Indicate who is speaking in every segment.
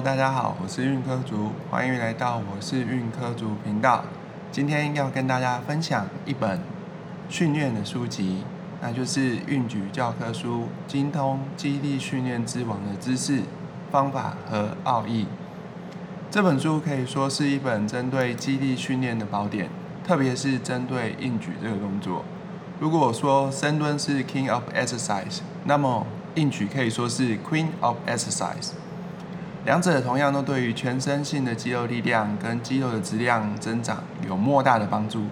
Speaker 1: 大家好，我是运科族，欢迎来到我是运科族频道。今天要跟大家分享一本训练的书籍，那就是运举教科书，精通基地训练之王的知识、方法和奥义。这本书可以说是一本针对基地训练的宝典，特别是针对硬举这个动作。如果说深蹲是 King of Exercise，那么硬举可以说是 Queen of Exercise。两者同样都对于全身性的肌肉力量跟肌肉的质量增长有莫大的帮助。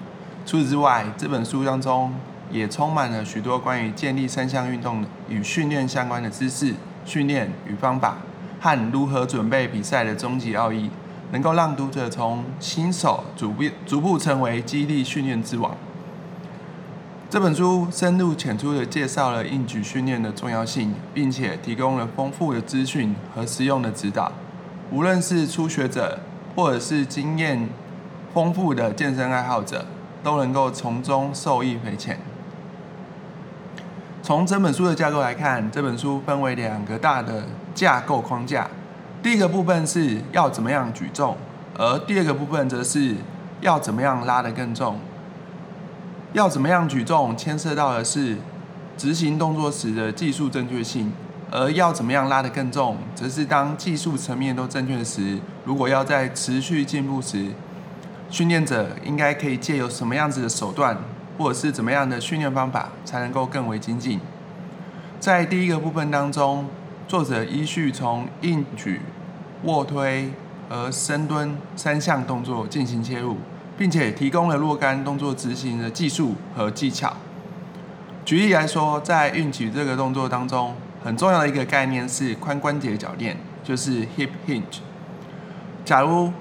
Speaker 1: 除此之外，这本书当中也充满了许多关于建立三项运动与训练相关的知识、训练与方法，和如何准备比赛的终极奥义，能够让读者从新手逐步逐步成为激励训练之王。这本书深入浅出地介绍了硬举训练的重要性，并且提供了丰富的资讯和实用的指导。无论是初学者，或者是经验丰富的健身爱好者，都能够从中受益匪浅。从整本书的架构来看，这本书分为两个大的架构框架。第一个部分是要怎么样举重，而第二个部分则是要怎么样拉得更重。要怎么样举重，牵涉到的是执行动作时的技术正确性；而要怎么样拉得更重，则是当技术层面都正确时，如果要在持续进步时，训练者应该可以借由什么样子的手段，或者是怎么样的训练方法，才能够更为精进。在第一个部分当中，作者依序从硬举、卧推和深蹲三项动作进行切入。并且提供了若干动作执行的技术和技巧。举例来说，在运举这个动作当中，很重要的一个概念是髋关节铰链，就是 hip hinge。假如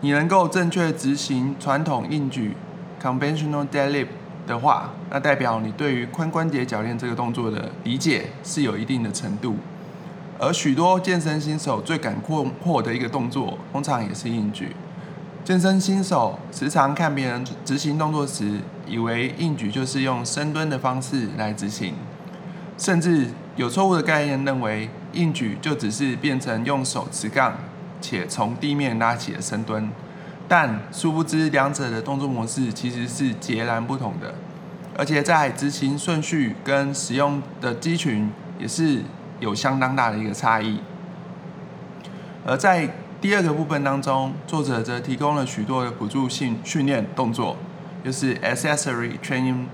Speaker 1: 你能够正确执行传统硬举 conventional deadlift 的话，那代表你对于髋关节铰链这个动作的理解是有一定的程度。而许多健身新手最感困惑的一个动作，通常也是硬举。健身新手时常看别人执行动作时，以为硬举就是用深蹲的方式来执行，甚至有错误的概念，认为硬举就只是变成用手持杠且从地面拉起的深蹲。但殊不知，两者的动作模式其实是截然不同的，而且在执行顺序跟使用的肌群也是有相当大的一个差异。而在第二个部分当中，作者则提供了许多的辅助性训练动作，就是 accessory training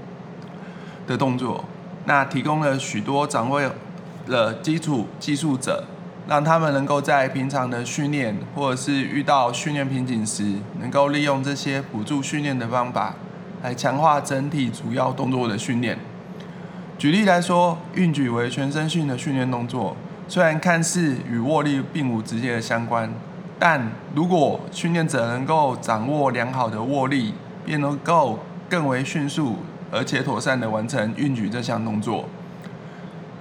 Speaker 1: 的动作。那提供了许多掌握了基础技术者，让他们能够在平常的训练或者是遇到训练瓶颈时，能够利用这些辅助训练的方法，来强化整体主要动作的训练。举例来说，运举为全身性的训练动作，虽然看似与握力并无直接的相关。但如果训练者能够掌握良好的握力，便能够更为迅速而且妥善的完成运举这项动作。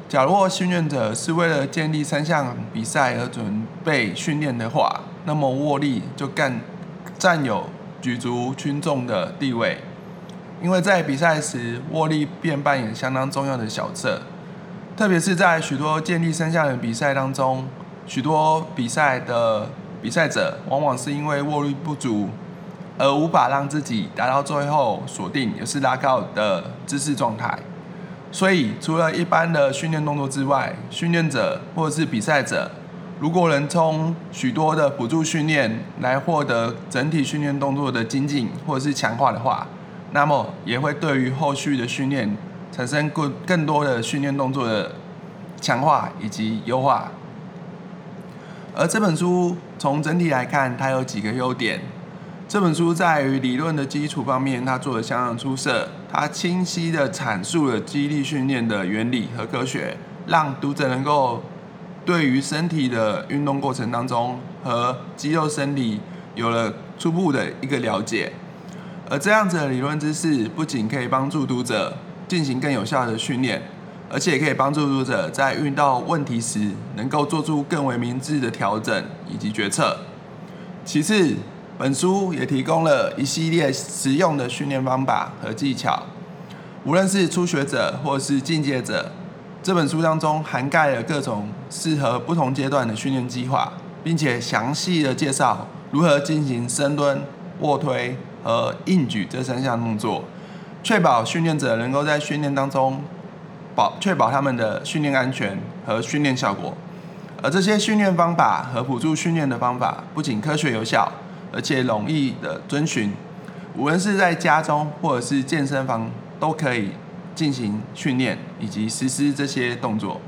Speaker 1: 假如训练者是为了建立三项比赛而准备训练的话，那么握力就更占有举足轻重的地位，因为在比赛时握力便扮演相当重要的角色，特别是在许多建立三项的比赛当中，许多比赛的。比赛者往往是因为握力不足，而无法让自己达到最后锁定也是拉高的姿势状态。所以，除了一般的训练动作之外，训练者或者是比赛者，如果能从许多的辅助训练来获得整体训练动作的精进或者是强化的话，那么也会对于后续的训练产生更更多的训练动作的强化以及优化。而这本书从整体来看，它有几个优点。这本书在于理论的基础方面，它做的相当出色。它清晰的阐述了肌力训练的原理和科学，让读者能够对于身体的运动过程当中和肌肉生理有了初步的一个了解。而这样子的理论知识，不仅可以帮助读者进行更有效的训练。而且也可以帮助读者在遇到问题时，能够做出更为明智的调整以及决策。其次，本书也提供了一系列实用的训练方法和技巧，无论是初学者或是进阶者，这本书当中涵盖了各种适合不同阶段的训练计划，并且详细的介绍如何进行深蹲、卧推和硬举这三项动作，确保训练者能够在训练当中保确保他们的训练安全和训练效果。而这些训练方法和辅助训练的方法不仅科学有效，而且容易的遵循，无论是在家中或者是健身房都可以进行训练以及实施这些动作。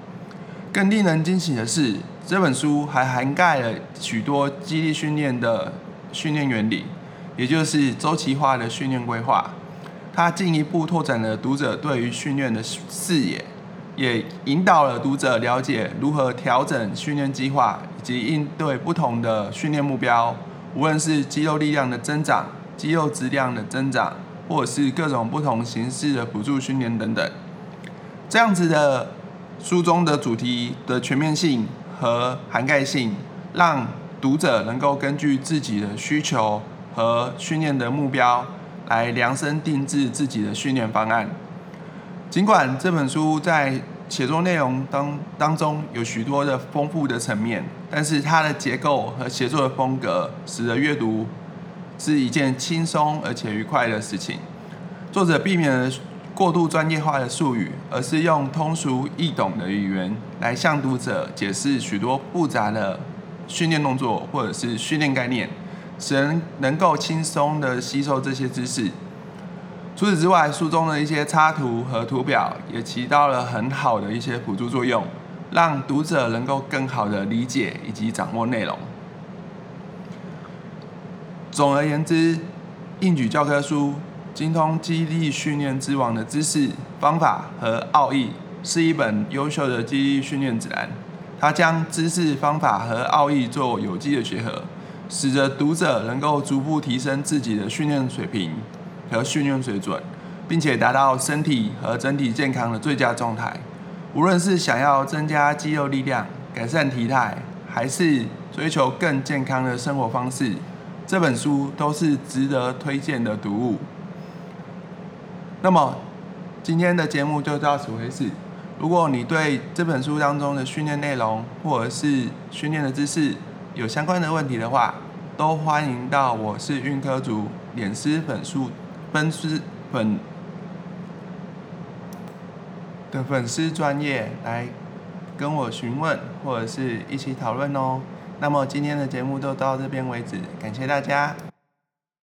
Speaker 1: 更令人惊喜的是，这本书还涵盖了许多激励训练的训练原理，也就是周期化的训练规划。它进一步拓展了读者对于训练的视野。也引导了读者了解如何调整训练计划，以及应对不同的训练目标，无论是肌肉力量的增长、肌肉质量的增长，或者是各种不同形式的辅助训练等等。这样子的书中的主题的全面性和涵盖性，让读者能够根据自己的需求和训练的目标，来量身定制自己的训练方案。尽管这本书在写作内容当当中有许多的丰富的层面，但是它的结构和写作的风格，使得阅读是一件轻松而且愉快的事情。作者避免了过度专业化的术语，而是用通俗易懂的语言来向读者解释许多复杂的训练动作或者是训练概念，使人能够轻松的吸收这些知识。除此之外，书中的一些插图和图表也起到了很好的一些辅助作用，让读者能够更好的理解以及掌握内容。总而言之，硬举教科书精通激励训练之王的知识、方法和奥义，是一本优秀的激励训练指南。它将知识、方法和奥义做有机的结合，使得读者能够逐步提升自己的训练水平。和训练水准，并且达到身体和整体健康的最佳状态。无论是想要增加肌肉力量、改善体态，还是追求更健康的生活方式，这本书都是值得推荐的读物。那么，今天的节目就到此为止。如果你对这本书当中的训练内容或者是训练的知识有相关的问题的话，都欢迎到我是运科组脸师粉书。粉丝粉的粉丝专业来跟我询问，或者是一起讨论哦。那么今天的节目就到这边为止，感谢大家。